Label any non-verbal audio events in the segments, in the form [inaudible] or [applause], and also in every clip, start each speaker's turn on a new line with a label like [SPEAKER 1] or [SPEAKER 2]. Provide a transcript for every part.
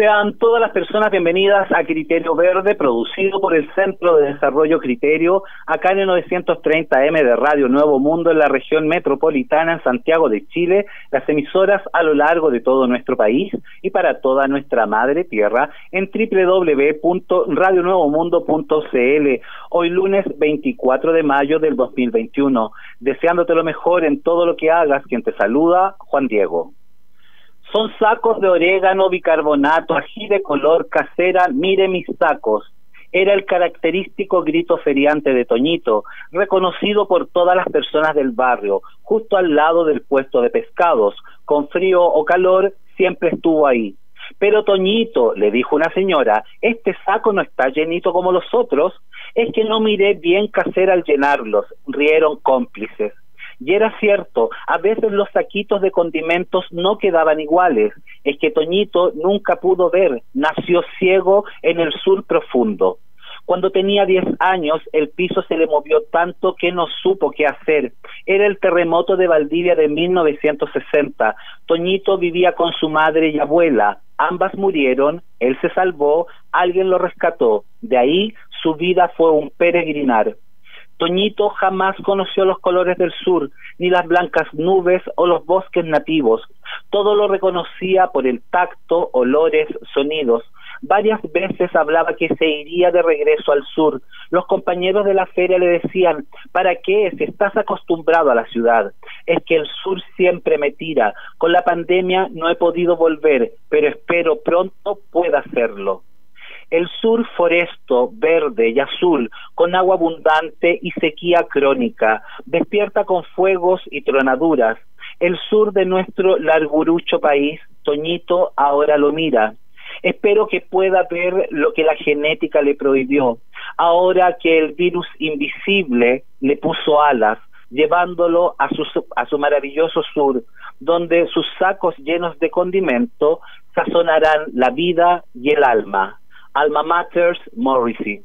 [SPEAKER 1] Sean todas las personas bienvenidas a Criterio Verde, producido por el Centro de Desarrollo Criterio, acá en el 930M de Radio Nuevo Mundo, en la región metropolitana, en Santiago de Chile, las emisoras a lo largo de todo nuestro país y para toda nuestra madre tierra en www.radionuevomundo.cl. Hoy lunes 24 de mayo del 2021. Deseándote lo mejor en todo lo que hagas, quien te saluda, Juan Diego. Son sacos de orégano, bicarbonato, ají de color casera, mire mis sacos. Era el característico grito feriante de Toñito, reconocido por todas las personas del barrio, justo al lado del puesto de pescados. Con frío o calor, siempre estuvo ahí. Pero Toñito, le dijo una señora, este saco no está llenito como los otros. Es que no miré bien casera al llenarlos, rieron cómplices. Y era cierto, a veces los saquitos de condimentos no quedaban iguales. Es que Toñito nunca pudo ver, nació ciego en el sur profundo. Cuando tenía 10 años, el piso se le movió tanto que no supo qué hacer. Era el terremoto de Valdivia de 1960. Toñito vivía con su madre y abuela. Ambas murieron, él se salvó, alguien lo rescató. De ahí su vida fue un peregrinar. Toñito jamás conoció los colores del sur, ni las blancas nubes o los bosques nativos. Todo lo reconocía por el tacto, olores, sonidos. Varias veces hablaba que se iría de regreso al sur. Los compañeros de la feria le decían, ¿para qué si estás acostumbrado a la ciudad? Es que el sur siempre me tira. Con la pandemia no he podido volver, pero espero pronto pueda hacerlo. El sur foresto, verde y azul, con agua abundante y sequía crónica, despierta con fuegos y tronaduras. El sur de nuestro largurucho país, Toñito ahora lo mira. Espero que pueda ver lo que la genética le prohibió, ahora que el virus invisible le puso alas, llevándolo a su, a su maravilloso sur, donde sus sacos llenos de condimento sazonarán la vida y el alma. Alma Matters Morrissey.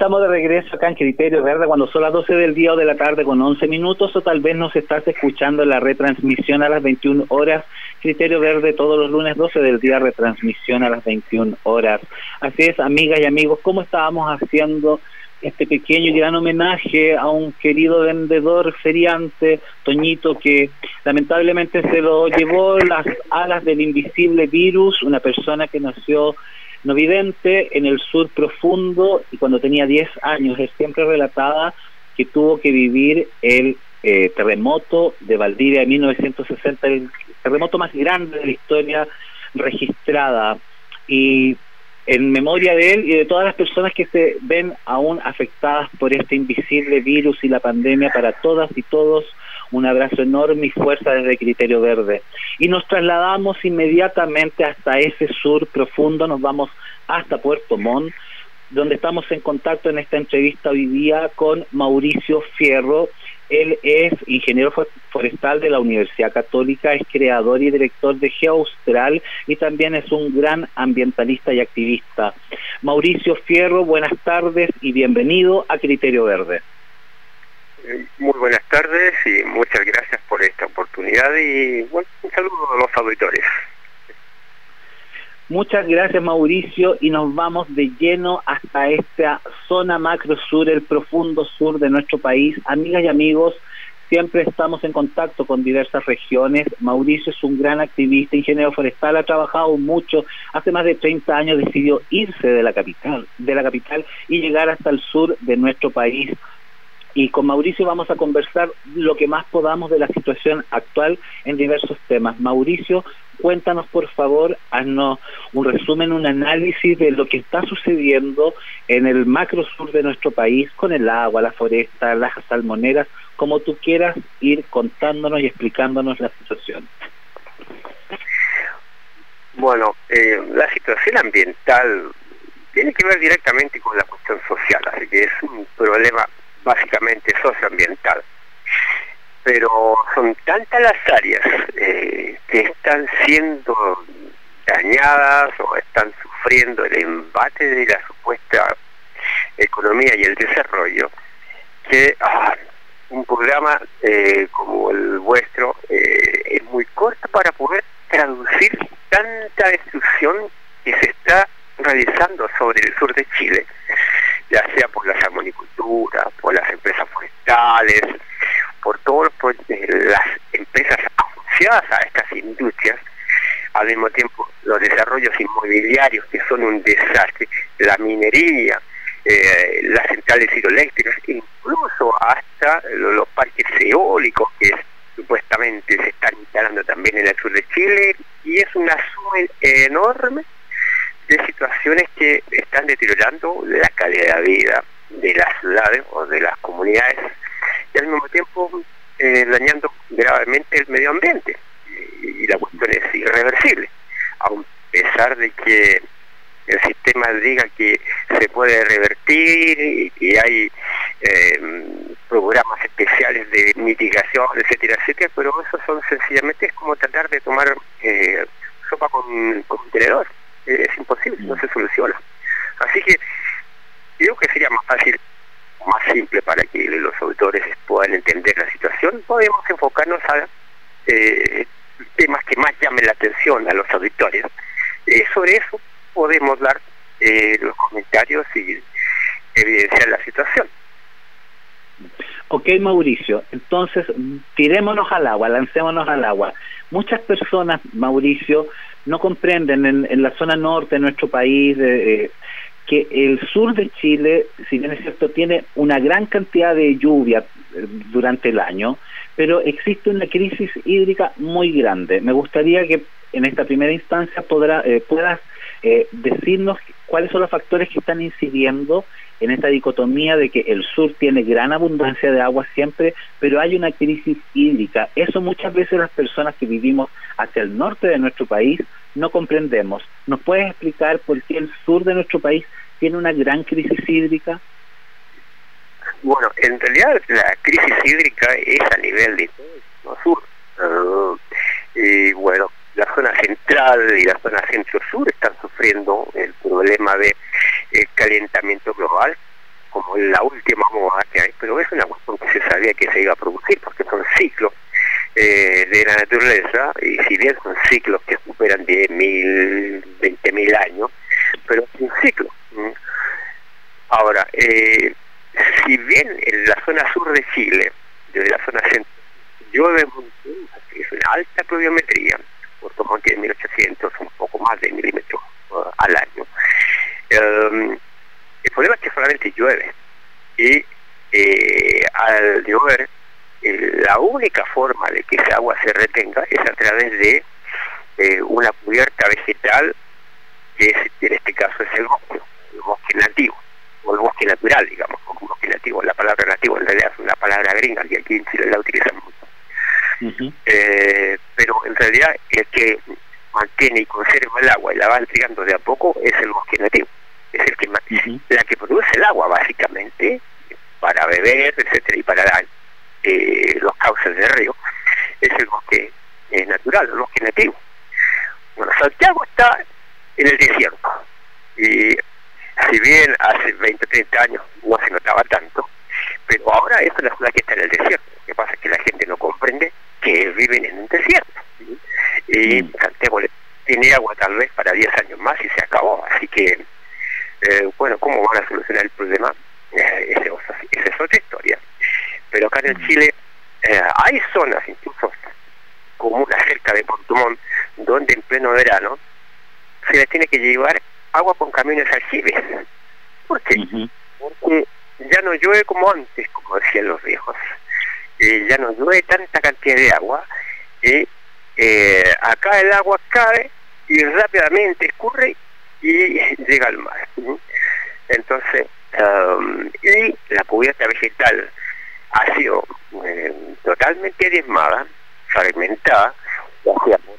[SPEAKER 1] Estamos de regreso acá en Criterio Verde cuando son las 12 del día o de la tarde con 11 minutos o tal vez nos estás escuchando la retransmisión a las 21 horas. Criterio Verde todos los lunes 12 del día, retransmisión a las 21 horas. Así es, amigas y amigos, ¿cómo estábamos haciendo este pequeño y gran homenaje a un querido vendedor feriante, Toñito, que lamentablemente se lo llevó las alas del invisible virus, una persona que nació no vidente en el sur profundo y cuando tenía 10 años es siempre relatada que tuvo que vivir el eh, terremoto de Valdivia de 1960, el terremoto más grande de la historia registrada. Y en memoria de él y de todas las personas que se ven aún afectadas por este invisible virus y la pandemia, para todas y todos, un abrazo enorme y fuerza desde Criterio Verde. Y nos trasladamos inmediatamente hasta ese sur profundo, nos vamos hasta Puerto Montt, donde estamos en contacto en esta entrevista hoy día con Mauricio Fierro. Él es ingeniero forestal de la Universidad Católica, es creador y director de GeoAustral y también es un gran ambientalista y activista. Mauricio Fierro, buenas tardes y bienvenido a Criterio Verde.
[SPEAKER 2] Muy buenas tardes y muchas gracias por esta oportunidad y un saludo a los auditores.
[SPEAKER 1] Muchas gracias Mauricio y nos vamos de lleno hasta esta zona macro sur, el profundo sur de nuestro país. Amigas y amigos, siempre estamos en contacto con diversas regiones. Mauricio es un gran activista, ingeniero forestal, ha trabajado mucho. Hace más de 30 años decidió irse de la capital, de la capital y llegar hasta el sur de nuestro país y con Mauricio vamos a conversar lo que más podamos de la situación actual en diversos temas. Mauricio, cuéntanos por favor, haznos un resumen, un análisis de lo que está sucediendo en el macro sur de nuestro país con el agua, la foresta, las salmoneras, como tú quieras ir contándonos y explicándonos la situación.
[SPEAKER 2] Bueno, eh, la situación ambiental tiene que ver directamente con la cuestión social, así que es un problema básicamente socioambiental. Pero son tantas las áreas eh, que están siendo dañadas o están sufriendo el embate de la supuesta economía y el desarrollo, que ah, un programa eh, como el vuestro eh, es muy corto para poder traducir tanta destrucción que se está realizando sobre el sur de Chile ya sea por la salmonicultura, por las empresas forestales, por todas las empresas asociadas a estas industrias, al mismo tiempo los desarrollos inmobiliarios que son un desastre, la minería, eh, las centrales hidroeléctricas, incluso hasta los parques eólicos que supuestamente se están instalando también en el sur de Chile, y es una suma enorme de situaciones que están deteriorando la calidad de vida de las ciudades o de las comunidades y al mismo tiempo eh, dañando gravemente el medio ambiente. Y, la cuestión es irreversible, a pesar de que el sistema diga que se puede revertir y que hay eh, programas especiales de mitigación, etcétera, etcétera, pero eso son sencillamente es como tratar de tomar eh, sopa con, con tenedor es imposible, no se soluciona. Así que creo que sería más fácil, más simple para que los auditores puedan entender la situación. Podemos enfocarnos a eh, temas que más llamen la atención a los auditores. Eh, sobre eso podemos dar eh, los comentarios y evidenciar la situación.
[SPEAKER 1] Ok, Mauricio, entonces tirémonos al agua, lancémonos al agua. Muchas personas, Mauricio, no comprenden en, la zona norte de nuestro país eh, que el sur de Chile, si bien es cierto, tiene una gran cantidad de lluvia eh, durante el año, pero existe una crisis hídrica muy grande. Me gustaría que en esta primera instancia podrá, eh, puedas decirnos cuáles son los factores que están incidiendo en esta dicotomía de que el sur tiene gran abundancia de agua siempre, pero hay una crisis hídrica. Eso muchas veces las personas que vivimos hacia el norte de nuestro país no comprendemos. ¿Nos puedes explicar por qué el sur de nuestro país tiene una gran crisis hídrica?
[SPEAKER 2] Bueno, en realidad la crisis hídrica es a nivel de sur. Ah, y bueno, la zona central y la zona centro-sur están sufriendo el problema de calentamiento global como la última moda que hay, pero es una cuestión que se sabía que se iba a producir, porque son ciclos eh, de la naturaleza, y si bien son ciclos que superan 10.000, 20.000 años, pero es un ciclo. Ahora, eh, si bien en la zona sur de Chile, desde la zona central, llueve es una alta pluviometría, Puerto Montt tiene 1800, un poco más de milímetros uh, al año. Um, el problema es que solamente llueve y eh, al llover eh, la única forma de que esa agua se retenga es a través de eh, una cubierta vegetal que en este caso es el bosque, el bosque nativo o el bosque natural, digamos, como bosque nativo. La palabra nativo en realidad es una palabra gringa que aquí en Chile la utilizamos mucho. Pero en realidad el que mantiene y conserva el agua y la va entregando de a poco es el bosque nativo. Es el que la que produce el agua básicamente para beber, etcétera, y para eh, los cauces del río, es el bosque eh, natural, el bosque nativo. Bueno, Santiago está en el desierto. Y si bien hace 20 o 30 años no se notaba tanto, pero ahora es una ciudad que está en el desierto. Lo que pasa es que la gente no comprende que viven en un desierto. Y mm. Santiago tiene agua tal vez para 10 años más y se acabó. Así que eh, bueno, ¿cómo van a solucionar el problema? Eh, esa, es otra historia. Pero acá en mm. Chile eh, hay zonas, incluso comunas cerca de Portumón, donde en pleno verano se le tiene que llevar agua con camiones aljibes. ¿Por qué? Porque ya no llueve como antes, como decían los viejos. Ya no llueve tanta cantidad de agua. Y acá el agua cae y rápidamente escurre y [laughs] llega al mar. Entonces, um, y la cubierta vegetal ha sido eh, totalmente diezmada, fragmentada, ya sea por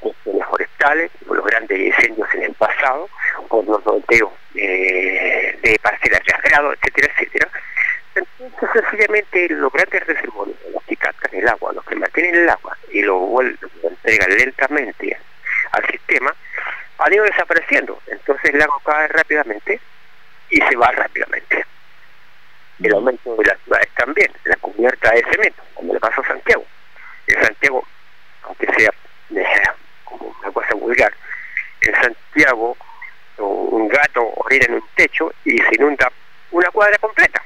[SPEAKER 2] cuestiones forestales, por los grandes incendios en el pasado, por los volteos eh, de parcelas de agrado, etcétera, etcétera. Entonces, sencillamente, los grandes reservorios, los que captan el agua, los que mantienen el agua y lo, lo entregan lentamente al sistema, han ido desapareciendo. Entonces el lago cae rápidamente y se va rápidamente. El aumento de las ciudades también, la cubierta de cemento, como le pasó a Santiago. En Santiago, aunque sea eh, como una cosa vulgar, en Santiago un gato orina en un techo y se inunda una cuadra completa.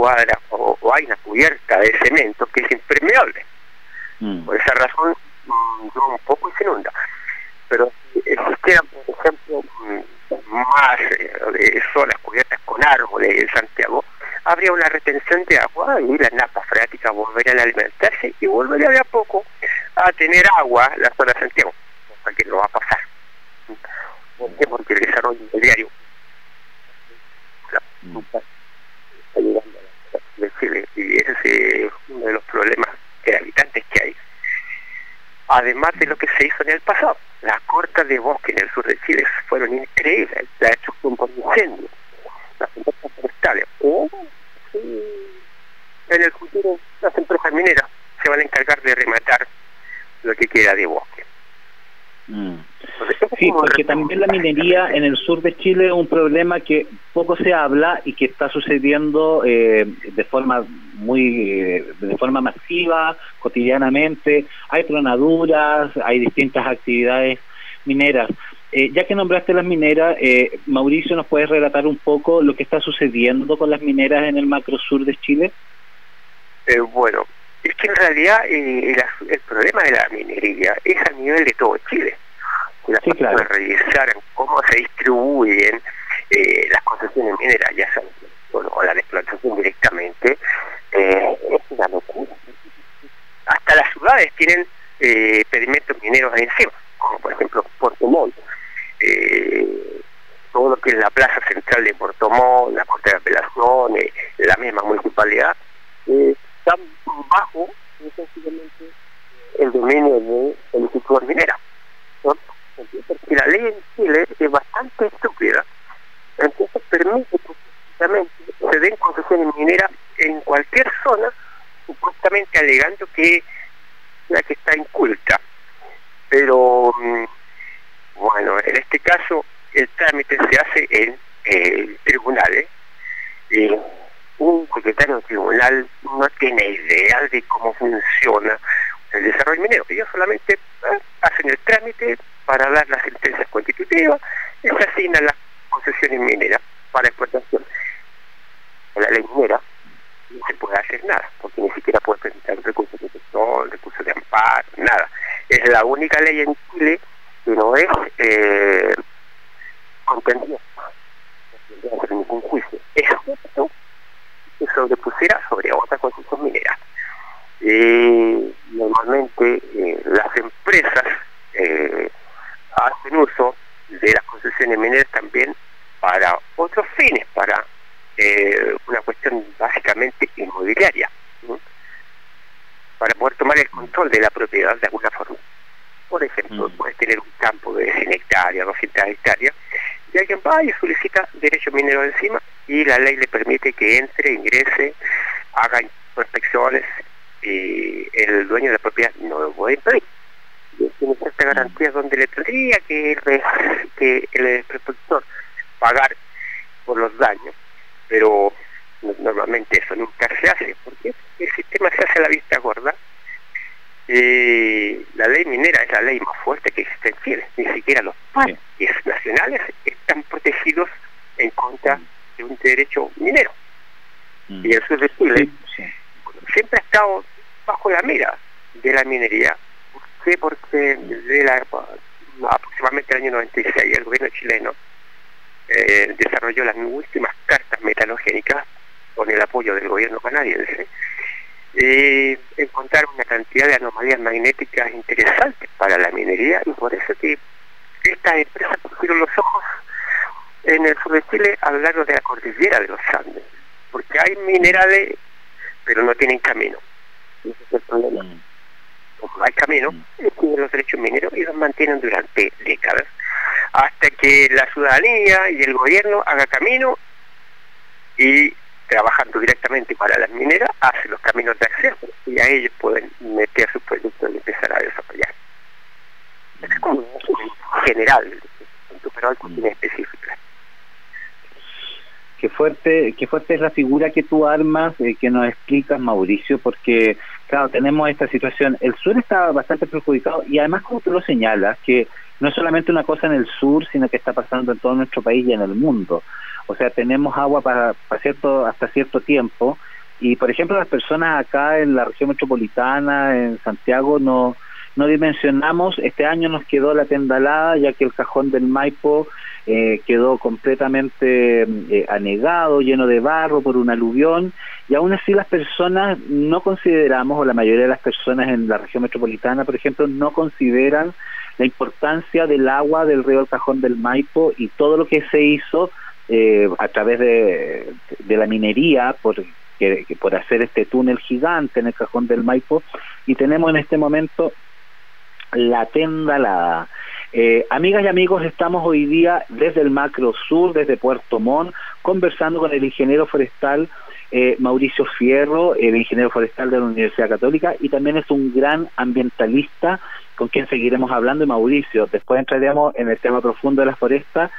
[SPEAKER 2] Cuadra o, hay una cubierta de cemento que es impermeable. Mm. Por esa razón, mm, un poco y se inunda pero existieran, por ejemplo, más eh, zonas cubiertas con árboles en Santiago, habría una retención de agua y las napas freáticas volverían a alimentarse y volvería de a poco a tener agua la zona de Santiago, cosa que no va a pasar. ¿Por qué? Porque el desarrollo inmobiliario está llegando a la de Chile uno de los problemas de habitantes que hay además de lo que se hizo en el pasado. Las cortas de bosque en el sur de Chile fueron increíbles, la destrucción por incendio, las empresas forestales, o en el futuro las empresas mineras se van a encargar de rematar lo que queda de bosque.
[SPEAKER 1] Sí, porque también la minería en el sur de Chile es un problema que poco se habla y que está sucediendo eh, de forma muy eh, de forma masiva, cotidianamente. Hay tronaduras, hay distintas actividades mineras. Eh, ya que nombraste las mineras, Mauricio, ¿nos puedes relatar un poco lo que está sucediendo con las mineras en el macro sur de Chile?
[SPEAKER 2] bueno, es que en realidad el, el problema de la minería es a nivel de todo Chile la sí, claro. de revisar cómo se distribuyen eh, las concesiones mineras, ya sea o la explotación directamente, eh, es una locura. Hasta las ciudades tienen eh, pedimentos mineros encima, como por ejemplo Puerto Montt. Eh, todo lo que es la plaza central de Puerto Montt, la Corte de Apelación, la misma municipalidad, están bajo el dominio de Instituto Minera porque la ley en Chile es bastante estúpida, entonces permite que se den concesiones mineras en cualquier zona, supuestamente alegando que la que está inculta. Pero mm, bueno, en este caso el trámite se hace en tribunales eh, un secretario de tribunal no tiene idea de cómo funciona el desarrollo minero. Ellos solamente eh, hacen el trámite para dar las sentencias constitutivas se asignan las concesiones mineras para explotación. La ley minera no se puede hacer nada, porque ni siquiera puede presentar recursos de protección, recursos de amparo, nada. Es la única ley en Chile que no es eh, contendida, hacer ningún juicio, excepto que sobrepusiera sobre otra concesión minera. Y normalmente eh, las empresas eh, hacen uso de las concesiones mineras también para otros fines, para eh, una cuestión básicamente inmobiliaria, para poder tomar el control de la propiedad de alguna forma. Por ejemplo, mm. puedes tener un campo de 100 hectáreas, 200 hectáreas, y alguien va y solicita derecho minero encima y la ley le permite que entre, ingrese, haga prospecciones y el dueño de la propiedad no lo puede impedir. Tiene ciertas garantías donde le tendría que, que el prospector pagar por los daños pero normalmente eso nunca se hace, porque el sistema se hace a la vista gorda. Eh, la ley minera es la ley más fuerte que existe en Chile, ni siquiera los parques nacionales están protegidos en contra de un derecho minero. Mm. Y el sur de Chile siempre ha estado bajo la mira de la minería. ¿Por qué? Porque desde la, aproximadamente el año 96 el gobierno chileno eh, desarrolló las últimas cartas metalogénicas con el apoyo del gobierno canadiense, y encontraron una cantidad de anomalías magnéticas interesantes para la minería y por eso que estas empresas pusieron los ojos en el sur de Chile a lo largo de la cordillera de los Andes, porque hay minerales pero no tienen camino. Ese es el problema. Mm. Hay camino, mm. tienen los derechos mineros y los mantienen durante décadas hasta que la ciudadanía y el gobierno haga camino y trabajando directamente para las mineras, hace los caminos de acceso y a ellos pueden meter sus productos y empezar a desarrollar. Es como general, pero algo mm. específica.
[SPEAKER 1] Qué fuerte, qué fuerte es la figura que tú armas, eh, que nos explicas, Mauricio, porque, claro, tenemos esta situación. El sur está bastante perjudicado y además, como tú lo señalas, que no es solamente una cosa en el sur, sino que está pasando en todo nuestro país y en el mundo. O sea, tenemos agua para, cierto, hasta cierto tiempo y, por ejemplo, las personas acá en la región metropolitana, en Santiago, no, no dimensionamos, este año nos quedó la tendalada, ya que el cajón del Maipo eh, quedó completamente eh, anegado, lleno de barro por un aluvión, y aún así las personas no consideramos, o la mayoría de las personas en la región metropolitana, por ejemplo, no consideran la importancia del agua del río del Cajón del Maipo y todo lo que se hizo eh, a través de, la minería por, por hacer este túnel gigante en el Cajón del Maipo y tenemos en este momento la tendalada. Eh, amigas y amigos, estamos hoy día desde el Macro Sur, desde Puerto Montt, conversando con el ingeniero forestal eh, Mauricio Fierro, el ingeniero forestal de la Universidad Católica, y también es un gran ambientalista con quien seguiremos hablando, y Mauricio, después entraremos en el tema profundo de la foresta,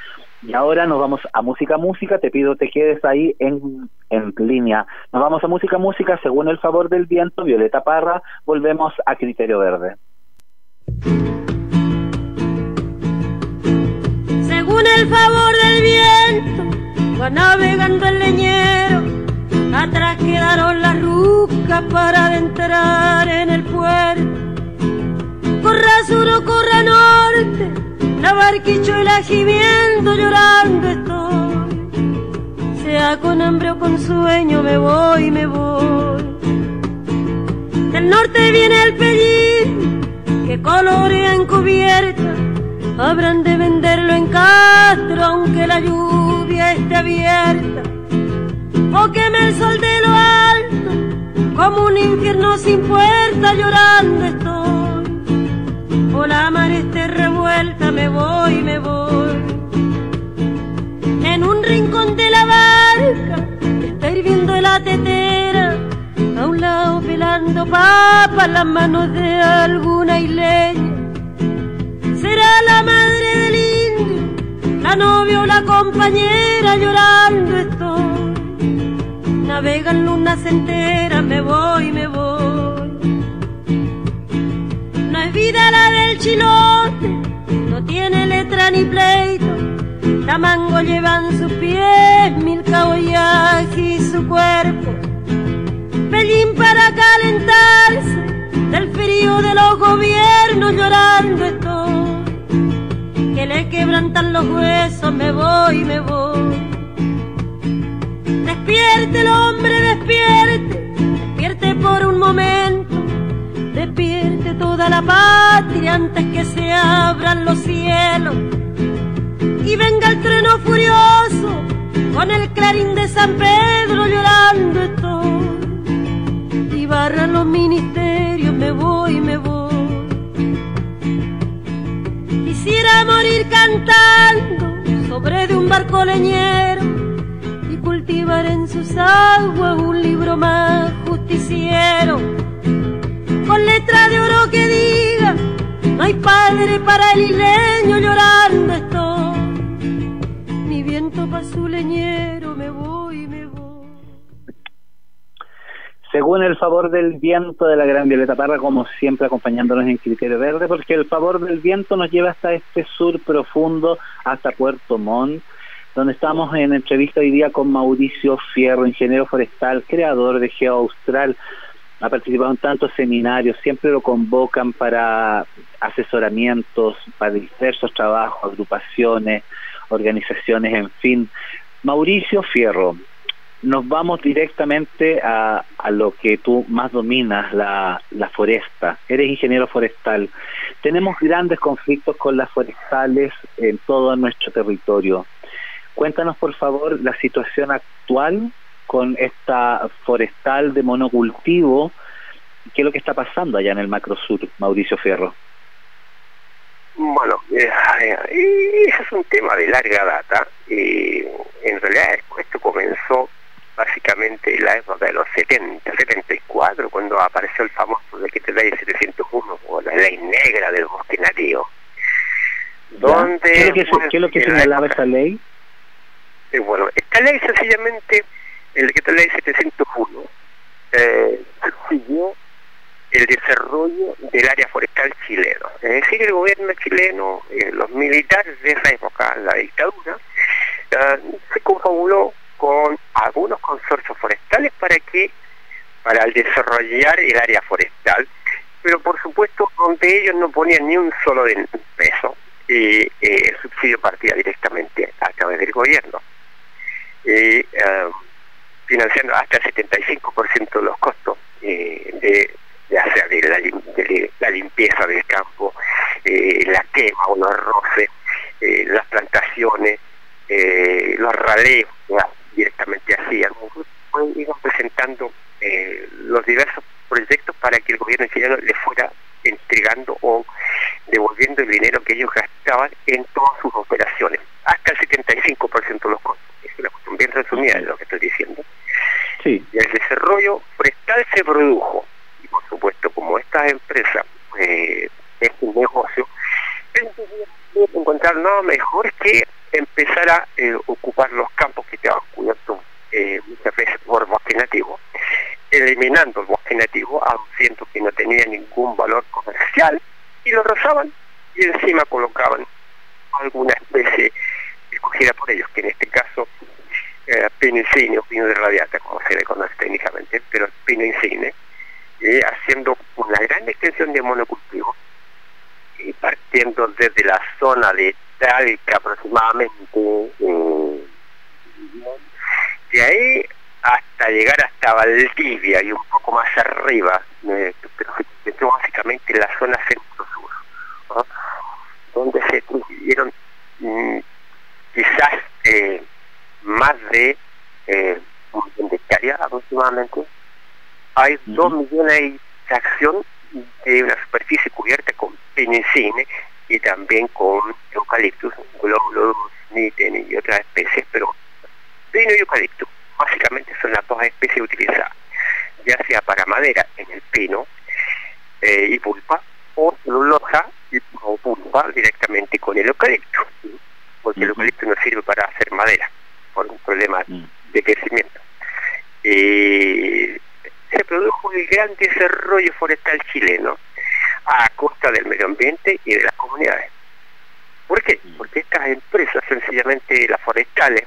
[SPEAKER 1] y ahora nos vamos a música, música, te pido te quedes ahí en, en línea. Nos vamos a música, música, según el favor del viento, Violeta Parra, volvemos a Criterio Verde.
[SPEAKER 3] Según el favor del viento, va navegando el leñero Atrás quedaron las rucas para adentrar en el puerto. Corra sur o corra norte, la barquicho y la gimiendo llorando estoy. Sea con hambre o con sueño, me voy, me voy. Del norte viene el pellín que colorea encubierta. Habrán de venderlo en Castro, aunque la lluvia esté abierta o queme el sol de lo alto, como un infierno sin puerta llorando estoy, o la mar esté revuelta, me voy, me voy. En un rincón de la barca está hirviendo la tetera, a un lado pelando papas las manos de alguna isleña. Será la madre del indio, la novia o la compañera llorando estoy navegan lunas enteras, me voy, me voy. No es vida la del chilote, no tiene letra ni pleito. Tamango llevan sus pies, mil caboyajes y su cuerpo. Pelín para calentarse del frío de los gobiernos llorando estoy. Que le quebrantan los huesos, me voy, me voy. Despierte el hombre, despierte, despierte por un momento, despierte toda la patria antes que se abran los cielos. Y venga el trueno furioso con el clarín de San Pedro llorando estoy. Y barran los ministerios, me voy, me voy. Quisiera morir cantando sobre de un barco leñero cultivar en sus aguas un libro más justiciero, con letra de oro que diga, no hay padre para el isleño llorando estoy, mi viento pa' su leñero,
[SPEAKER 1] Según el favor del viento de la gran Violeta Parra, como siempre acompañándonos en Criterio Verde, porque el favor del viento nos lleva hasta este sur profundo, hasta Puerto Montt, donde estamos en entrevista hoy día con Mauricio Fierro, ingeniero forestal, creador de Geo Austral. Ha participado en tantos seminarios, siempre lo convocan para asesoramientos, para diversos trabajos, agrupaciones, organizaciones, en fin. Mauricio Fierro, nos vamos directamente a, a lo que tú más dominas, la, la, foresta. Eres ingeniero forestal. Tenemos grandes conflictos con las forestales en todo nuestro territorio. Cuéntanos, por favor, la situación actual con esta forestal de monocultivo. ¿Qué es lo que está pasando allá en el Macro Sur, Mauricio Fierro?
[SPEAKER 2] Bueno, eh, eh, es un tema de larga data. y en realidad esto comenzó básicamente en la época de los 70, 74, cuando apareció el famoso decreto de ley 701 o la ley negra del bosque nativo.
[SPEAKER 1] Donde, ¿Qué es lo que, lo que señalaba esa ley?
[SPEAKER 2] Eh, bueno, esta ley sencillamente, el decreto ley 701, eh, siguió el desarrollo del área forestal chileno. Es decir, el gobierno chileno, eh, los militares de esa época, la dictadura, eh, se confabuló con algunos consorcios forestales para que para desarrollar el área forestal, pero por supuesto donde ellos no ponían ni un solo peso y el subsidio partía directamente a través del gobierno. Eh, financiando hasta el 75% de los costos eh, de, hacer de la, limpieza del campo, eh, la quema o los roces, las plantaciones, los raleos directamente hacían. Iban presentando los diversos proyectos para que el gobierno chileno le fuera entregando o devolviendo el dinero que ellos gastaban en todas sus operaciones, hasta el 75% de los costos bien resumida de lo que estoy diciendo. Sí. Y el desarrollo forestal se produjo. Y por supuesto, como estas empresas eh, es un negocio, encontrar nada mejor que empezar a eh, ocupar los campos que estaban cubiertos eh, muchas veces por bosque nativo, eliminando el 2 millones de acción de una superficie cubierta con penicine y también con eucaliptus, glóbulos, niten y otras especies, pero pino y eucalipto básicamente son las dos especies utilizadas, ya sea para madera en el pino eh, y pulpa o celulosa y, o pulpa directamente con el eucalipto, ¿sí? porque el eucalipto no sirve para hacer madera por un problema de mm. crecimiento. Eh, el gran desarrollo forestal chileno a costa del medio ambiente y de las comunidades. ¿Por qué? Mm. Porque estas empresas, sencillamente las forestales,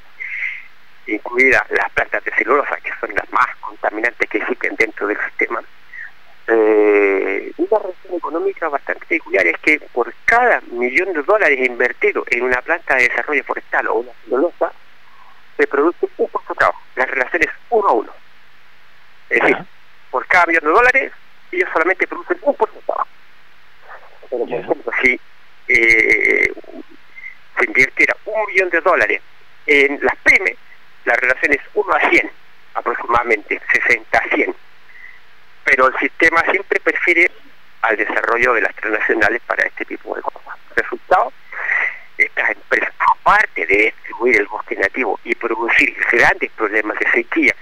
[SPEAKER 2] incluidas las plantas de celulosa, que son las más contaminantes que existen dentro del sistema, eh, una razón económica bastante peculiar es que por cada millón de dólares invertido en una planta de desarrollo forestal o una celulosa, se produce un puesto de trabajo. La relación es uno a uno. Es decir, por cada millón de dólares, ellos solamente producen un trabajo. Pero, por ejemplo, si eh, se invirtiera un millón de dólares en las pymes, la relación es 1 a 100, aproximadamente, 60 a 100. Pero el sistema siempre prefiere al desarrollo de las transnacionales para este tipo de cosas. Resultado, estas empresas, aparte de distribuir el bosque nativo y producir grandes problemas de sequía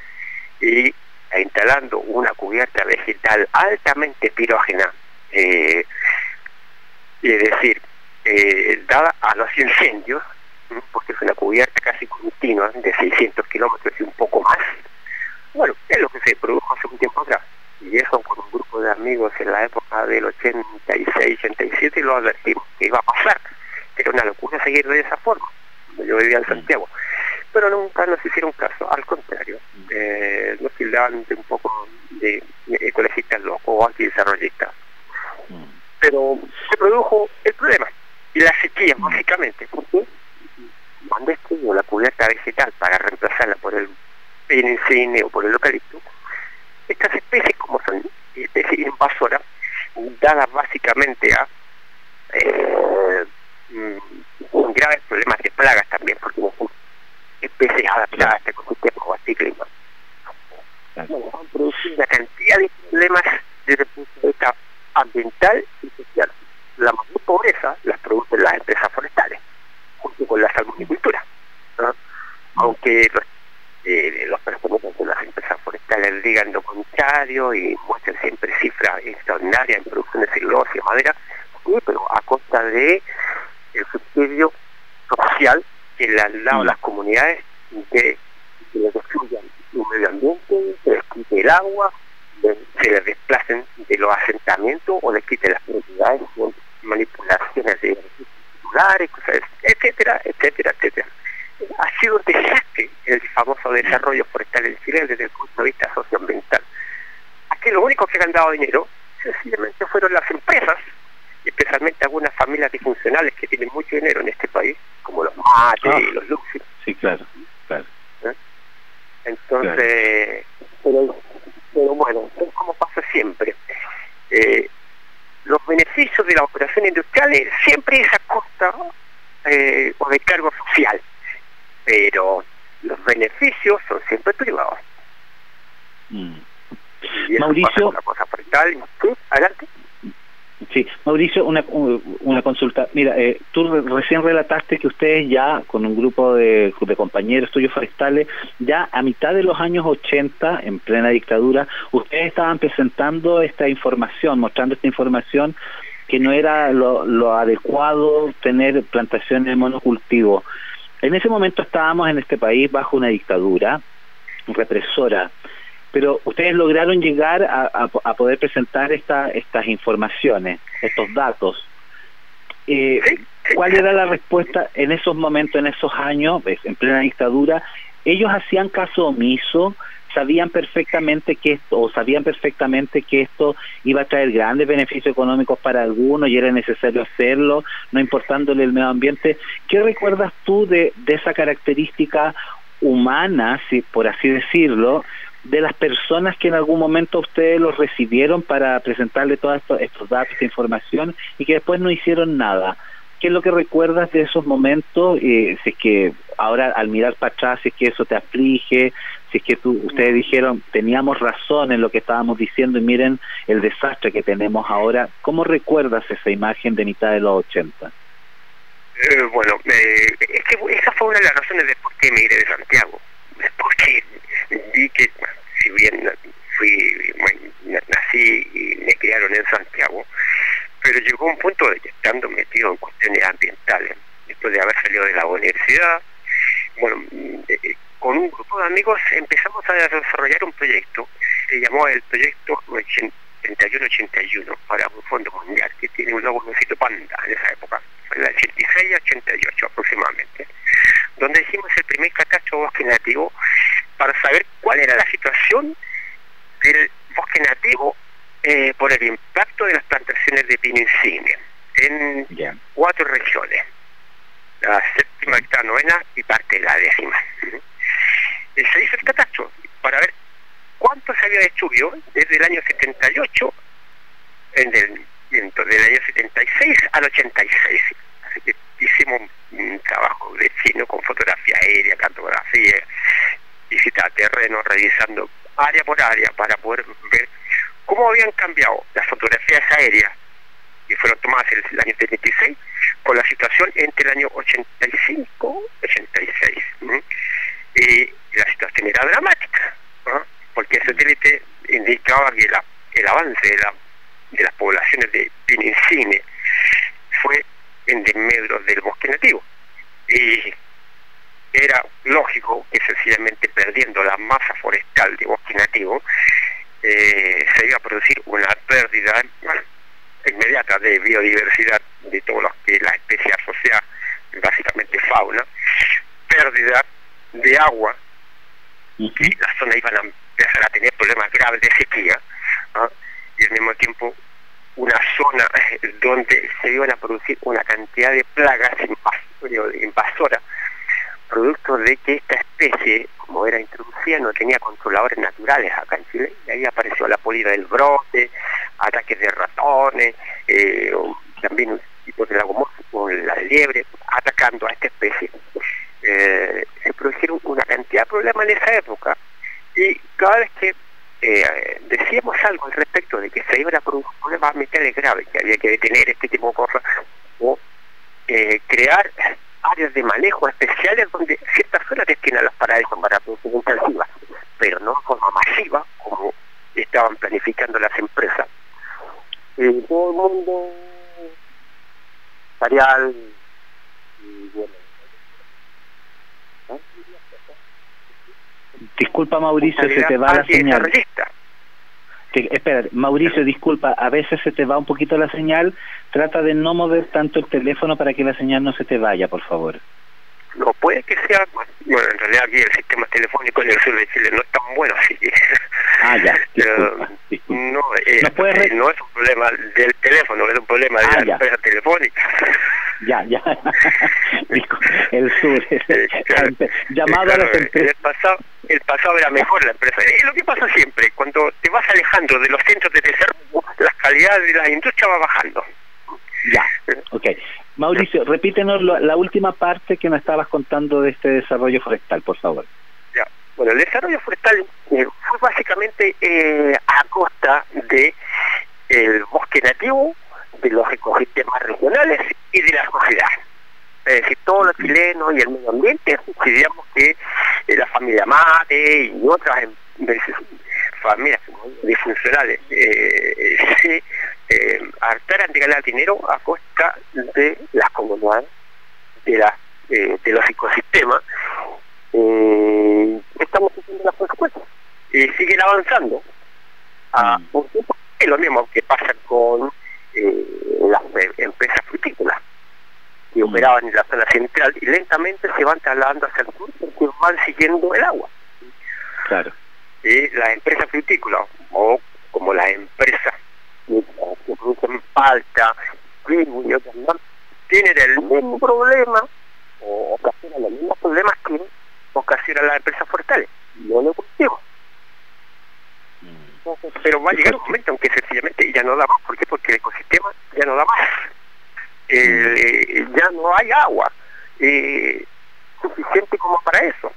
[SPEAKER 2] y instalando una cubierta vegetal altamente pirógena, eh, es decir, eh, dada a los incendios, porque es una cubierta casi continua de 600 kilómetros y un poco más, bueno, es lo que se produjo hace un tiempo atrás. Y eso con un grupo de amigos en la época del 86, 87 lo advertimos que iba a pasar. Era una locura seguir de esa forma. Yo vivía en Santiago. Pero nunca nos hicieron caso, al contrario. Eh, nos tildaban de un poco de, ecologistas locos o antidesarrollistas. Pero se produjo el problema y la sequía, básicamente, porque cuando estuvo la cubierta vegetal para reemplazarla por el penicine o por el eucalipto, estas especies, como son especies invasoras, dadas básicamente a eh, mm, graves problemas de plagas también, porque no adaptadas a este o a este clima. Bueno, han producido una cantidad de problemas desde el punto de vista ambiental y social. La mayor pobreza las producen las empresas forestales, junto con la salmonicultura. Aunque los, eh, los de las empresas forestales digan lo contrario y muestren siempre cifras extraordinarias en producción de celulosa y madera, pero a costa de el subsidio social que le han dado mm. las comunidades que les destruyan el medio ambiente, que les quite el agua, se les desplacen de los asentamientos o les quiten las propiedades con manipulaciones de titulares, etcétera, etcétera, etcétera. Ha sido un desastre el famoso desarrollo forestal en Chile desde el punto de vista socioambiental. Aquí lo único que han dado dinero sencillamente fueron las empresas, especialmente algunas familias disfuncionales que tienen mucho dinero en este país, como los mates y ah. los luxus.
[SPEAKER 1] Sí, claro.
[SPEAKER 2] Entonces, pero pero bueno, es como pasa siempre. Eh, los beneficios de las operaciones industriales siempre es a costa eh, o de cargo social, pero los beneficios son siempre privados.
[SPEAKER 1] Mm. Mauricio,
[SPEAKER 2] una cosa ¿Sí? adelante.
[SPEAKER 1] Sí, Mauricio, una, una consulta. Mira, eh, tú recién relataste que ustedes ya, con un grupo de, compañeros tuyos forestales, ya a mitad de los años 80, en plena dictadura, ustedes estaban presentando esta información, mostrando esta información que no era lo adecuado tener plantaciones de monocultivo. En ese momento estábamos en este país bajo una dictadura represora pero ustedes lograron llegar a, poder presentar esta, estas informaciones, estos datos. Eh, ¿Cuál era la respuesta en esos momentos, en esos años, en plena dictadura? Ellos hacían caso omiso, sabían perfectamente que esto, o sabían perfectamente que esto iba a traer grandes beneficios económicos para algunos y era necesario hacerlo, no importándole el medio ambiente. ¿Qué recuerdas tú de, de esa característica humana, si, por así decirlo, de las personas que en algún momento ustedes los recibieron para presentarle todos estos, datos, esta información y que después no hicieron nada. ¿Qué es lo que recuerdas de esos momentos? Eh, si es que ahora al mirar para atrás, si es que eso te aflige, si es que ustedes dijeron teníamos razón en lo que estábamos diciendo y miren el desastre que tenemos ahora, ¿cómo recuerdas esa imagen de mitad de los 80?
[SPEAKER 2] Eh, bueno, eh, es que esa fue una de las razones de por qué me iré de Santiago. Vi que si bien fui nací y me criaron en Santiago, pero llegó un punto de que estando metido en cuestiones ambientales, después de haber salido de la universidad, bueno, eh, con un grupo de amigos empezamos a desarrollar un proyecto, se llamó el proyecto 8181 para un fondo mundial, que tiene un logo panda en esa época, en el 86 88 aproximadamente, donde hicimos el primer catastro bosque nativo para saber cuál era la situación del bosque nativo eh, por el impacto de las plantaciones de pino en cuatro regiones, la séptima, octava, novena y parte de la décima. Se hizo el catastro para ver cuánto se había destruido desde el año 78, en el, del año 76 al 86. Así que hicimos un trabajo de chino con fotografía aérea, cartografía, visita terreno, revisando área por área para poder ver cómo habían cambiado las fotografías aéreas que fueron tomadas en el año 76 con la situación entre el año 85 86 y la situación era dramática porque el satélite indicaba que el avance de las poblaciones de Pinincine fue en desmedro del bosque nativo. Y era lógico que sencillamente perdiendo la masa forestal de bosque nativo eh, se iba a producir una pérdida inmediata de biodiversidad de todas las que la especie asociada, básicamente fauna, pérdida de agua, y las zonas iban a empezar a tener problemas graves de sequía, y al mismo tiempo una zona [laughs] donde se iban a producir una cantidad de plagas invasoras producto de que esta especie, como era introducida, no tenía controladores naturales acá en Chile, y ahí apareció la polilla del brote, ataques de ratones, eh, también tipos de lagomorfo con la liebre, atacando a esta especie. Eh, se produjeron una cantidad de problemas en esa época, y cada vez que eh, decíamos algo al respecto de que se iban a producir problemas ambientales graves, que había que detener este tipo de cosas, o crear áreas de manejo especiales donde ciertas zonas destinan las paradas para producción intensiva, pero no de forma masiva como estaban planificando las empresas. Eh, todo el mundo salarial y bueno.
[SPEAKER 1] Disculpa Mauricio, se te va la señal espera, Mauricio, disculpa, a veces se te va un poquito la señal, trata de no mover tanto el teléfono para que la señal no se te vaya, por favor.
[SPEAKER 2] No, puede que sea, bueno, en realidad aquí el sistema telefónico en el sur de Chile no es tan bueno, así que...
[SPEAKER 1] Ah, ya, [laughs]
[SPEAKER 2] No, eh, eh, ¿No, es un problema del teléfono, es un problema de ah, la empresa telefónica.
[SPEAKER 1] Ya, ya. [laughs] el sur. llamado a las empresas.
[SPEAKER 2] El pasado, el pasado era mejor la empresa. Es lo que pasa siempre, cuando te vas alejando de los centros de desarrollo, la calidad de la industria va bajando.
[SPEAKER 1] Ya, ok. Mauricio, repítenos la última parte que me estabas contando de este desarrollo forestal, por favor.
[SPEAKER 2] Ya, bueno, el desarrollo forestal eh, fue básicamente eh, a costa de el bosque nativo, de los ecosistemas regionales y de la sociedad. Es decir, todos los chilenos y el medio ambiente decidíamos que eh, la familia Mate y otras em, familias disfuncionales eh, se eh, hartaran de ganar dinero a costa de las comunidades, de, la, eh, de los ecosistemas. Eh, estamos haciendo las consecuencias y siguen avanzando. Mm. es lo mismo que pasa con las empresas frutícolas que mm. operaban en la zona central y lentamente se van trasladando hacia el sur porque van siguiendo el agua.
[SPEAKER 1] Claro.
[SPEAKER 2] Y las empresas frutícolas, o como las empresas que, producen palta, y otras más, tienen el mismo problema o ocasionan los mismos problemas que ocasionan las empresas forestales. No lo consigo. Pero va a llegar un momento aunque sencillamente ya no da más. ¿Por qué? Porque el ecosistema ya no da más. Eh, ya no hay agua eh, suficiente como para eso.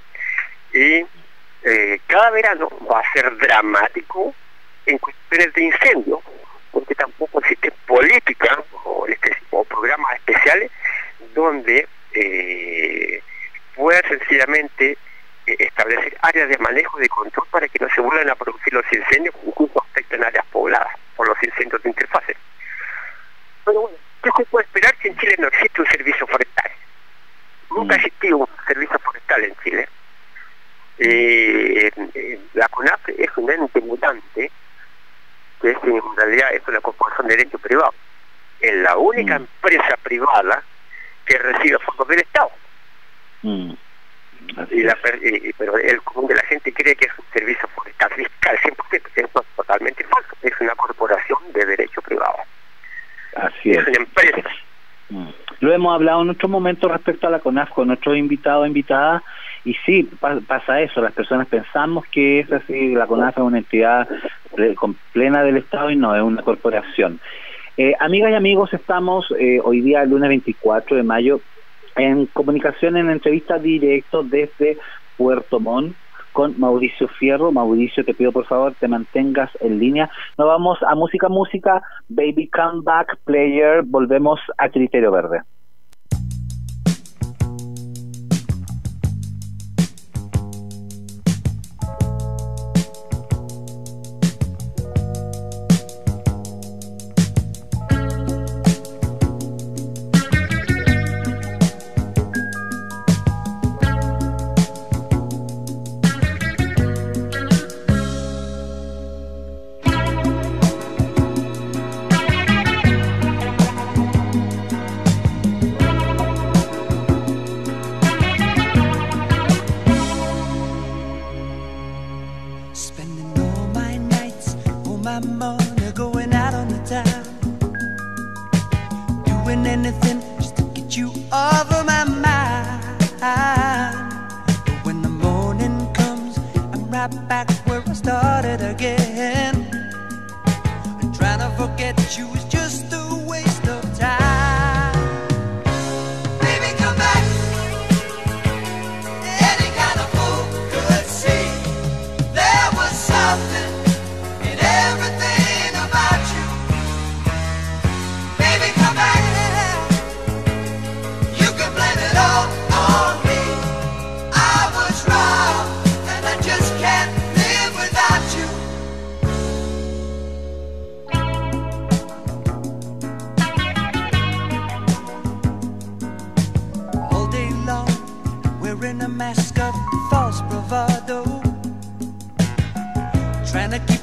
[SPEAKER 2] Y eh, cada verano va a ser dramático en cuestiones de incendio, porque tampoco existe política o, este, o programas especiales donde pueda sencillamente eh, establecer áreas de manejo y de control para que no se vuelvan a producir los incendios que afectan áreas pobladas por los incendios de interfaces. Pero bueno, ¿qué se puede esperar que en Chile no existe un servicio forestal? Nunca mm. existió un servicio forestal en Chile. Eh, eh, la CONAP es un ente mutante, que es, en realidad es una corporación de derecho privado. Es la única
[SPEAKER 1] mm.
[SPEAKER 2] empresa privada que recibe fondos del Estado.
[SPEAKER 1] Mm
[SPEAKER 2] y la, y, pero el común de la gente cree que es un servicio forestal fiscal 100%, eso es totalmente falso, es una corporación de derecho privado.
[SPEAKER 1] Así
[SPEAKER 2] es. Una empresa.
[SPEAKER 1] Mm. Lo hemos hablado en otro momento respecto a la CONAF con nuestros invitados invitadas y sí, pasa eso, las personas pensamos que es así, la CONAF es una entidad plena del Estado y no, es una corporación. Eh, amigas y amigos, estamos eh, hoy día, lunes 24 de mayo, en comunicación, en entrevista directo desde Puerto Montt con Mauricio Fierro. Mauricio, te pido por favor te mantengas en línea. Nos vamos a música, música, baby come back, player, volvemos a criterio verde.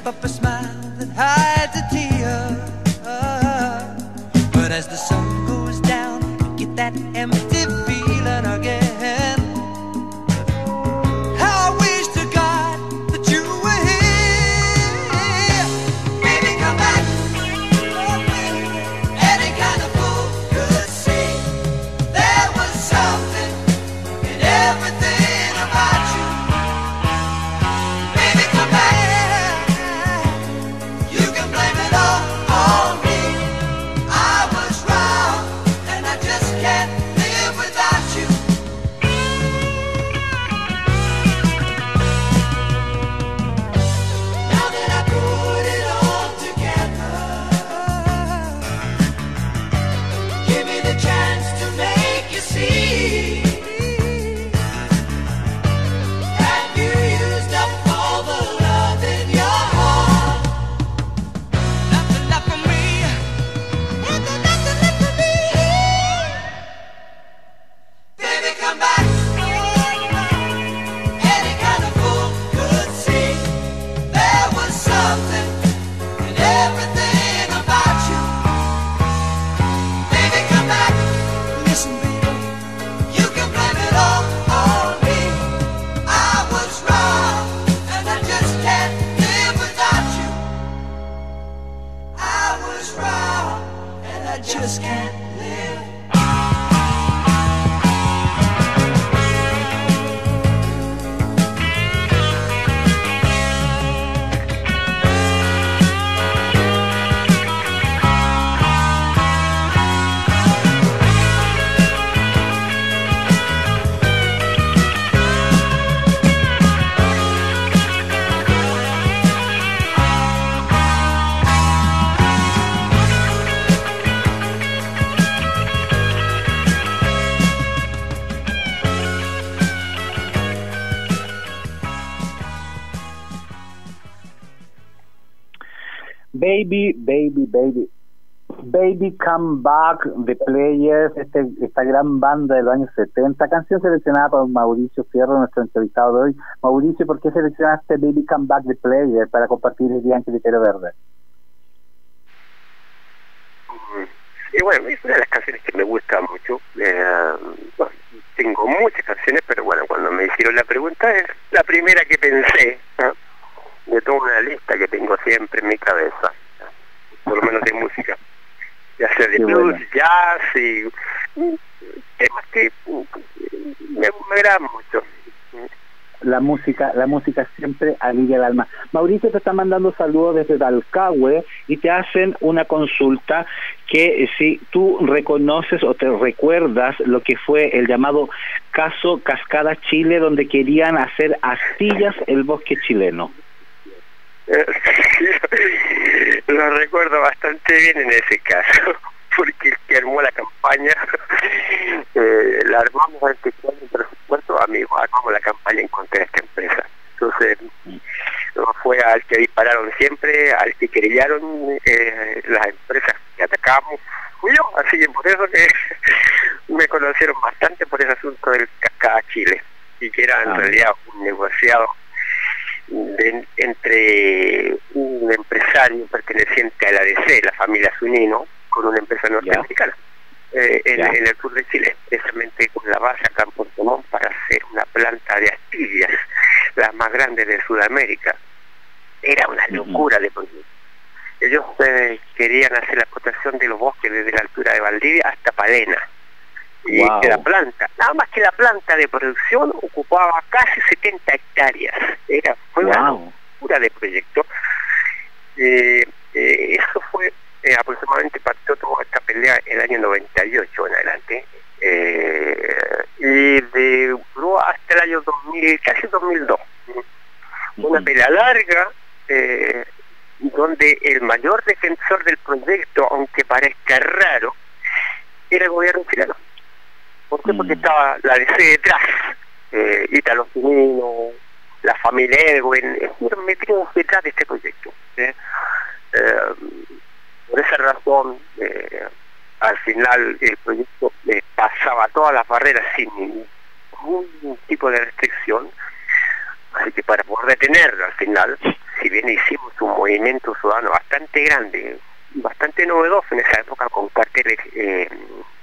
[SPEAKER 4] up a Baby, Baby, Baby. Baby Come Back
[SPEAKER 1] The Players, este, esta gran banda de los años 70, canción seleccionada por Mauricio Fierro, nuestro entrevistado de hoy. Mauricio, ¿por qué seleccionaste Baby Come Back The Players para compartir el día en Criterio Verde?
[SPEAKER 2] Y bueno, es una de las canciones que me gusta mucho. Eh, tengo muchas canciones, pero bueno, cuando me hicieron la pregunta es la primera que pensé ¿eh? de toda una lista que tengo siempre en mi cabeza por lo menos de música, ya sea de
[SPEAKER 1] Qué
[SPEAKER 2] blues,
[SPEAKER 1] bueno.
[SPEAKER 2] jazz y temas que mm, me, me agradan mucho.
[SPEAKER 1] La música, la música siempre alivia el alma. Mauricio te está mandando saludos desde Dalcahue y te hacen una consulta que eh, si tú reconoces o te recuerdas lo que fue el llamado caso Cascada Chile, donde querían hacer astillas el bosque chileno. [laughs]
[SPEAKER 2] Lo recuerdo bastante bien en ese caso, [laughs] porque el que armó la campaña, [laughs] eh, la armamos antes que el presupuesto, amigos, armamos la campaña en contra de esta empresa. Entonces, fue al que dispararon siempre, al que querellaron eh, las empresas que atacamos, fui yo, así que por eso que me conocieron bastante por ese asunto del Cascada Chile, y que era en
[SPEAKER 1] Ah.
[SPEAKER 2] realidad un negociado entre un empresario perteneciente a la ADC, la familia Zunino, con una empresa norteamericana eh, en, el sur de Chile, precisamente con la base acá en Puerto Montt para hacer una planta de astillas, la más grande de Sudamérica. Era una locura de proyecto. Ellos eh, querían hacer la explotación de los bosques desde la altura de Valdivia hasta Palena. Y
[SPEAKER 1] Wow.
[SPEAKER 2] que la planta, nada más que la planta de producción ocupaba casi 70 hectáreas. Era, fue una De proyecto. Eh, eh, eso fue eh, aproximadamente partió toda esta pelea el año 98 en adelante. Eh, y de, hasta el año 2000, casi 2002. Una pelea larga, donde el mayor defensor del proyecto, aunque parezca raro, era el gobierno chileno. ¿Por qué? Porque
[SPEAKER 1] Mm.
[SPEAKER 2] estaba la DC detrás, eh, Finino, la familia Edwin, estuvieron metidos detrás de este proyecto. ¿eh? Eh, por esa razón, eh, al final el proyecto eh, pasaba todas las barreras sin ningún tipo de restricción. Así que para poder detenerlo al final, si bien hicimos un movimiento ciudadano bastante grande, bastante novedoso en esa época con carteles eh,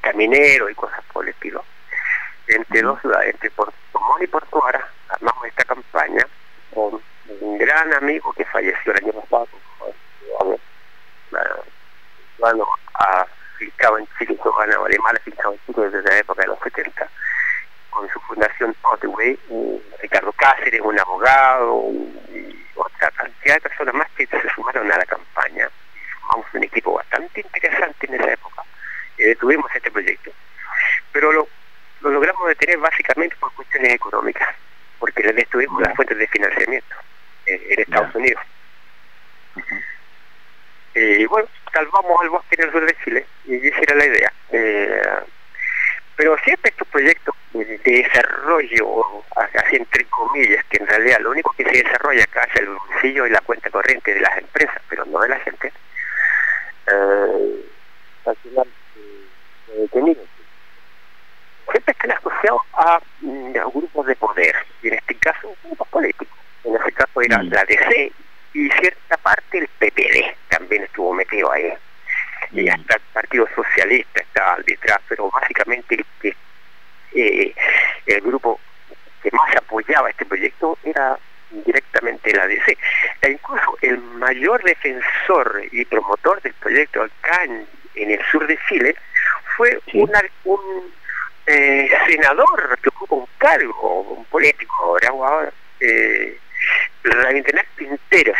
[SPEAKER 2] camineros y cosas por el estilo, entre dos ciudades, entre Puerto Montt y Puerto Vara, armamos esta campaña con un gran amigo que falleció el año pasado, bueno, afincado en Chile, ciudadano alemán afincado en Chile desde la época de los 70, con su fundación Otway, Ricardo Cáceres, un abogado, y otra cantidad de personas más que se sumaron a la campaña. Formamos un equipo bastante interesante en esa época. y detuvimos este proyecto. Pero lo, lo logramos detener básicamente por cuestiones económicas, porque le destruimos
[SPEAKER 1] Ya.
[SPEAKER 2] Las de financiamiento eh, en Estados
[SPEAKER 1] Ya.
[SPEAKER 2] Unidos. Y bueno, salvamos al bosque en el sur de Chile, y esa era la idea. Eh, pero siempre estos proyectos de desarrollo, así entre comillas, que en realidad lo único que se desarrolla acá es el bolsillo y la cuenta corriente de las empresas, pero no de la gente, eh, al final eh, se detienen. Siempre están asociados a, mm, a grupos de poder, y en este caso grupos políticos. En ese caso era
[SPEAKER 1] Mm.
[SPEAKER 2] la DC y cierta parte el PPD también estuvo metido ahí y
[SPEAKER 1] Mm.
[SPEAKER 2] hasta el Partido Socialista estaba detrás, pero básicamente el, que, eh, el grupo que más apoyaba este proyecto era directamente la DC. E incluso el mayor defensor y promotor del proyecto acá en, en el sur de Chile fue
[SPEAKER 1] Sí.
[SPEAKER 2] una- un eh, senador que ocupa un cargo, un político ahora, ahora eh, Rabindranath Pinteros,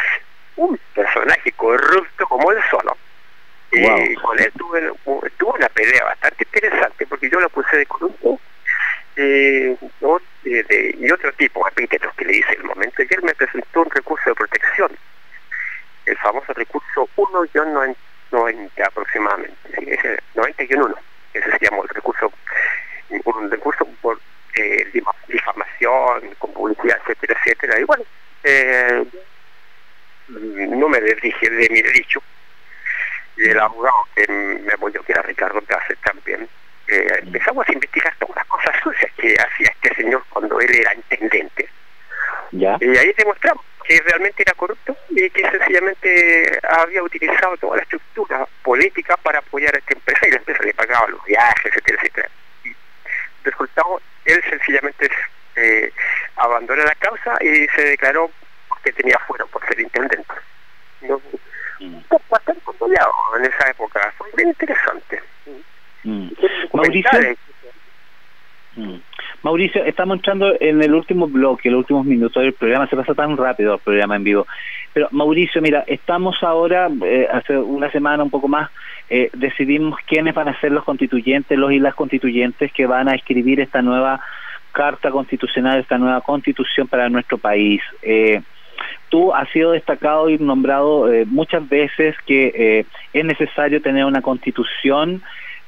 [SPEAKER 2] un personaje corrupto como él solo. Y
[SPEAKER 1] Wow.
[SPEAKER 2] con él tuve, tuve una pelea bastante interesante porque yo lo puse de corrupto eh, o- de- de- y otro tipo de epítetos que le hice en el momento y él me presentó un recurso de protección, el famoso recurso 1-90 aproximadamente, sí, ese 90-1, ese se llamó el recurso, un recurso por eh, dif- difamación, con publicidad, etcétera, etcétera, y bueno, eh, no me desdije de mi dicho y el abogado que me apoyó, que era Ricardo Cáceres también, eh, empezamos a investigar todas las cosas sucias que hacía este señor cuando él era intendente.
[SPEAKER 1] ¿Ya?
[SPEAKER 2] Y ahí demostramos que realmente era corrupto y que sencillamente había utilizado toda la estructura política para apoyar a esta empresa y la empresa le pagaba los viajes, etcétera, etcétera. Y resultado, él sencillamente eh, abandonó la causa y se declaró que tenía fuero por ser intendente. No,
[SPEAKER 1] Mm.
[SPEAKER 2] bastante controlado en esa época, fue bien interesante.
[SPEAKER 1] Mm. Mauricio. Mm. Mauricio, estamos entrando en el último bloque, los últimos minutos del programa, se pasa tan rápido el programa en vivo. Pero Mauricio, mira, estamos ahora, eh, hace una semana, un poco más, eh, decidimos quiénes van a ser los constituyentes, los y las constituyentes que van a escribir esta nueva carta constitucional, esta nueva constitución para nuestro país. Eh, tú has sido destacado y nombrado eh, muchas veces que eh, es necesario tener una constitución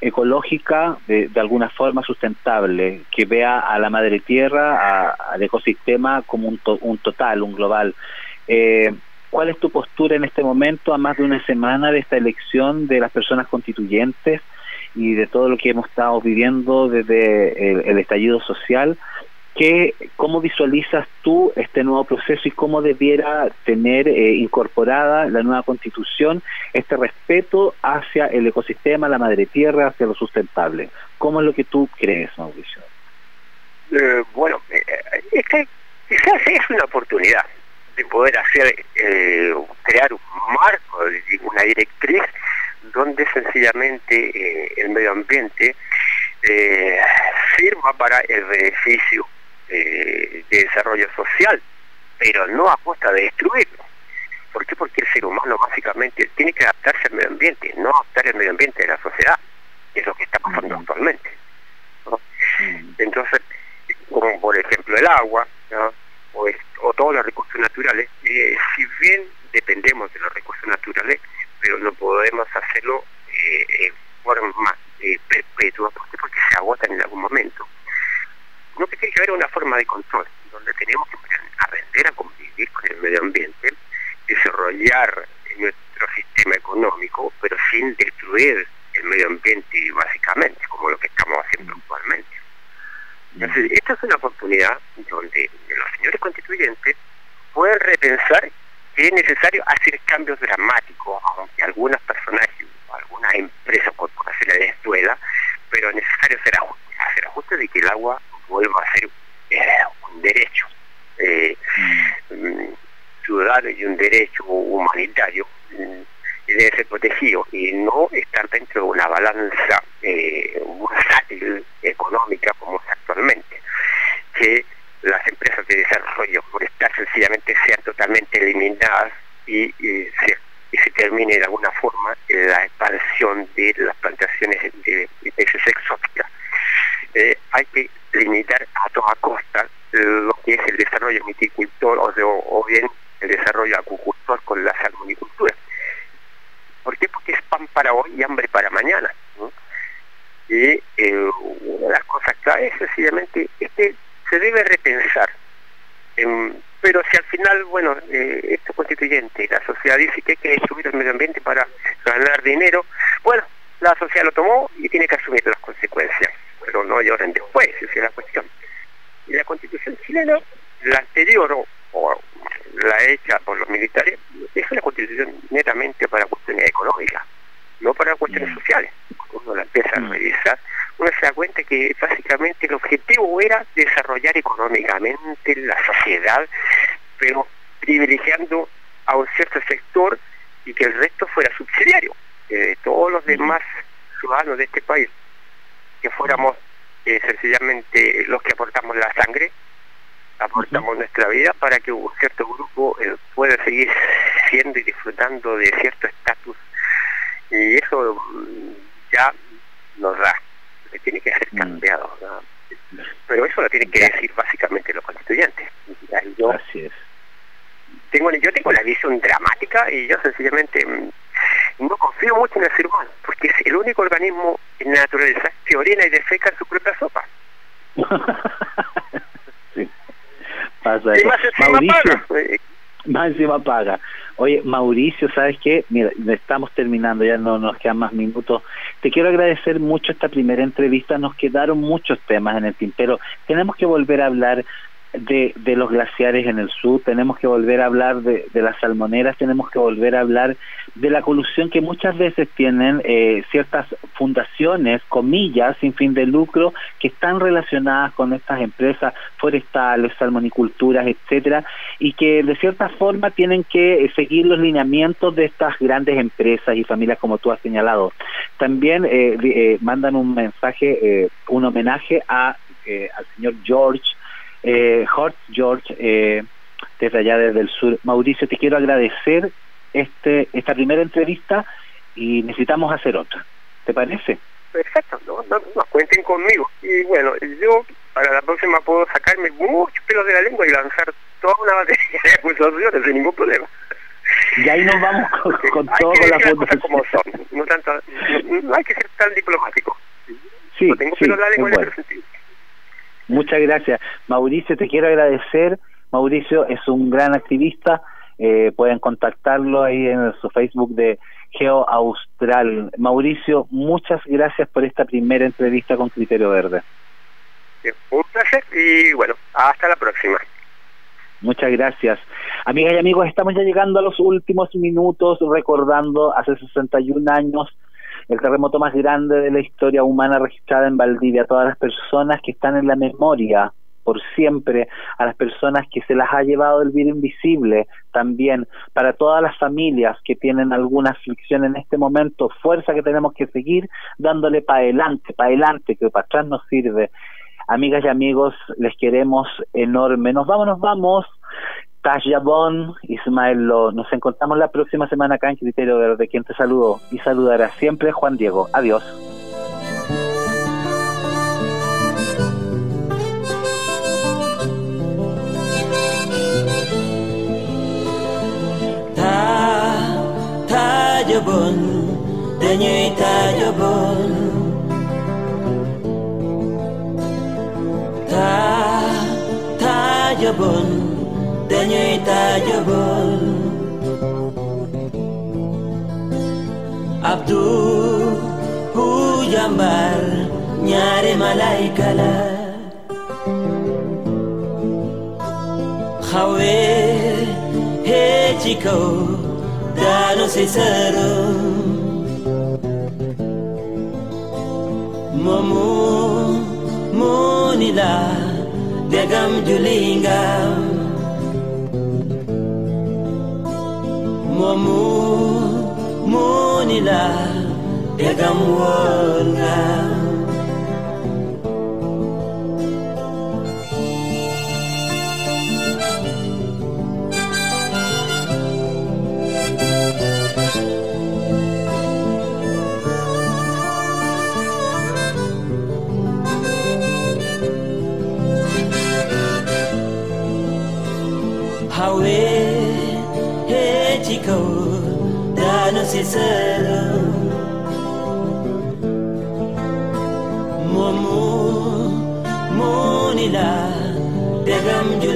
[SPEAKER 1] ecológica de, de, alguna forma sustentable, que vea a la madre tierra, a, al ecosistema como un, to, un total, un global. Eh, ¿Cuál es tu postura en este momento, a más de una semana de esta elección de las personas constituyentes y de todo lo que hemos estado viviendo desde el, el estallido social? ¿Qué, ¿Cómo visualizas tú este nuevo proceso y cómo debiera tener eh, incorporada la nueva constitución este respeto hacia el ecosistema, la madre tierra, hacia lo sustentable? ¿Cómo es lo que tú crees, Mauricio?
[SPEAKER 2] Eh, bueno, eh, que quizás es una oportunidad de poder hacer, eh, crear un marco, una directriz donde sencillamente el medio ambiente sirva para el beneficio eh, de desarrollo social, pero no a costa de destruirlo. ¿Por qué? Porque el ser humano básicamente tiene que adaptarse al medio ambiente, no adaptar el medio ambiente de la sociedad, que es lo que está pasando actualmente. ¿no? Entonces, como por ejemplo el agua, ¿no? o, todos los recursos naturales, eh, si bien dependemos de los recursos naturales, pero no podemos hacerlo eh, en forma perpetua, porque se agotan en algún momento no que tiene que haber una forma de control, donde tenemos que aprender a convivir con el medio ambiente, desarrollar nuestro sistema económico, pero sin destruir el medio ambiente básicamente, como lo que estamos haciendo actualmente. Entonces, esta es una oportunidad donde los señores constituyentes pueden repensar que es necesario hacer cambios dramáticos, aunque algunas personajes, algunas empresas corporaciones les duela, pero es necesario hacer ajustes, hacer ajustes de que el agua vuelva a ser un derecho eh, mm. ciudadano y un derecho humanitario mm, debe ser protegido y no estar dentro de una balanza eh, bursátil económica como es actualmente que las empresas de desarrollo forestal sencillamente sean totalmente eliminadas y, se termine de alguna forma la expansión de las plantaciones de especies exóticas. Eh, hay que limitar a toda costa lo que el desarrollo viticultor o, de, o bien el desarrollo acuicultor con la salmonicultura. ¿Por qué? Porque es pan para hoy y hambre para mañana. Y eh, una de las cosas sencillamente es que se debe repensar en pero si al final, bueno, eh, esto constituyente, la sociedad dice que destruir el medio ambiente para ganar dinero, bueno, la sociedad lo tomó y tiene que asumir las consecuencias, pero no lloren después, esa es la cuestión. Y la constitución chilena, la anterior o, o la hecha por los militares, es una constitución netamente para cuestiones económicas, no para cuestiones mm. sociales. Cuando uno la empieza mm. a revisar, uno se da cuenta que básicamente el objetivo era desarrollar económicamente la sociedad, pero privilegiando a un cierto sector y que el resto fuera subsidiario, de todos los demás ciudadanos de este país, que fuéramos eh, sencillamente los que aportamos la sangre, aportamos uh -huh. nuestra vida para que un cierto grupo eh, pueda seguir siendo y disfrutando de cierto estatus y eso ya nos da que tiene que ser cambiado ¿no? pero eso lo tienen que decir básicamente los constituyentes yo,
[SPEAKER 1] Así es.
[SPEAKER 2] Tengo, yo tengo la visión dramática y yo sencillamente no confío mucho en el ser humano porque es el único organismo en la naturaleza que orina y defeca en su propia sopa encima paga.
[SPEAKER 1] Oye, Mauricio, ¿sabes qué? Mira, estamos terminando, ya no nos quedan más minutos. Te quiero agradecer mucho esta primera entrevista, nos quedaron muchos temas en el tintero. Tenemos que volver a hablar de, de los glaciares en el sur, tenemos que volver a hablar de, de las salmoneras, tenemos que volver a hablar de la colusión que muchas veces tienen eh, ciertas fundaciones, comillas, sin fin de lucro, que están relacionadas con estas empresas forestales, salmoniculturas, etcétera, y que de cierta forma tienen que seguir los lineamientos de estas grandes empresas y familias como tú has señalado. También eh, eh, mandan un mensaje, un homenaje a al señor George, eh, Hort George, eh, desde allá desde el sur. Mauricio, te quiero agradecer este esta primera entrevista y necesitamos hacer otra. ¿Te parece?
[SPEAKER 2] Perfecto, no, no, cuenten conmigo. Y bueno, yo para la próxima puedo sacarme muchos pelos de la lengua y lanzar toda una batería de acusaciones sin ningún problema.
[SPEAKER 1] Y ahí nos vamos con, con todo las
[SPEAKER 2] cosas como son. No, tanto, no, hay que ser tan diplomático.
[SPEAKER 1] Sí,
[SPEAKER 2] no tengo
[SPEAKER 1] sí,
[SPEAKER 2] pelos de la lengua en ese sentido.
[SPEAKER 1] Muchas gracias. Mauricio, te quiero agradecer. Mauricio es un gran activista. Eh, pueden contactarlo ahí en su Facebook de Geo Austral. Mauricio, muchas gracias por esta primera entrevista con Criterio Verde.
[SPEAKER 2] Un placer y bueno, hasta la próxima.
[SPEAKER 1] Muchas gracias. Amigas y amigos, estamos ya llegando a los últimos minutos recordando hace 61 años el terremoto más grande de la historia humana registrada en Valdivia, todas las personas que están en la memoria por siempre, a las personas que se las ha llevado el virus invisible, también para todas las familias que tienen alguna aflicción en este momento, fuerza que tenemos que seguir dándole para adelante, para adelante, que para atrás nos sirve. Amigas y amigos, les queremos enorme. Nos vamos, nos vamos. Tash Yabón, Ismael Lo. Nos encontramos la próxima semana acá en Criterio Verde. Quien te saludo y saludará siempre Juan Diego. Adiós.
[SPEAKER 5] Ta, ta Yabón, dañuy ta Yabón. Taajabal abdu hu jàmbar ñaari malayka la xawe hee ci kaw daanu si sërëm moomu moo ni la degam momu munila degam daanu si sërëm moomu moo ni la degam julinga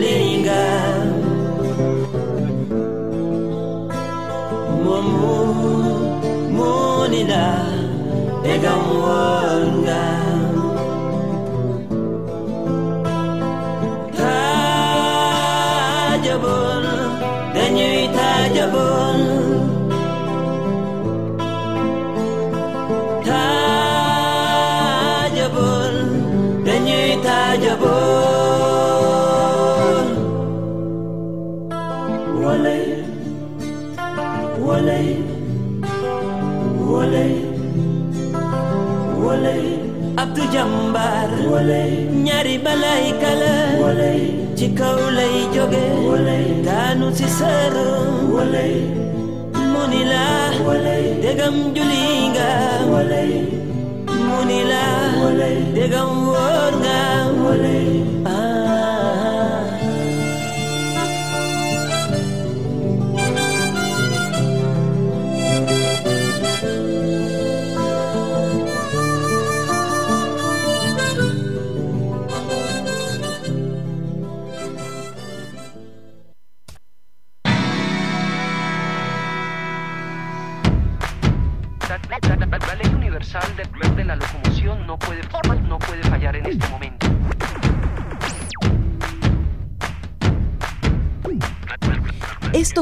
[SPEAKER 5] balay kala walay ci kaw lay jóge daanu ci sërëm mu ni la dégam juli nga mu ni la dégam wóor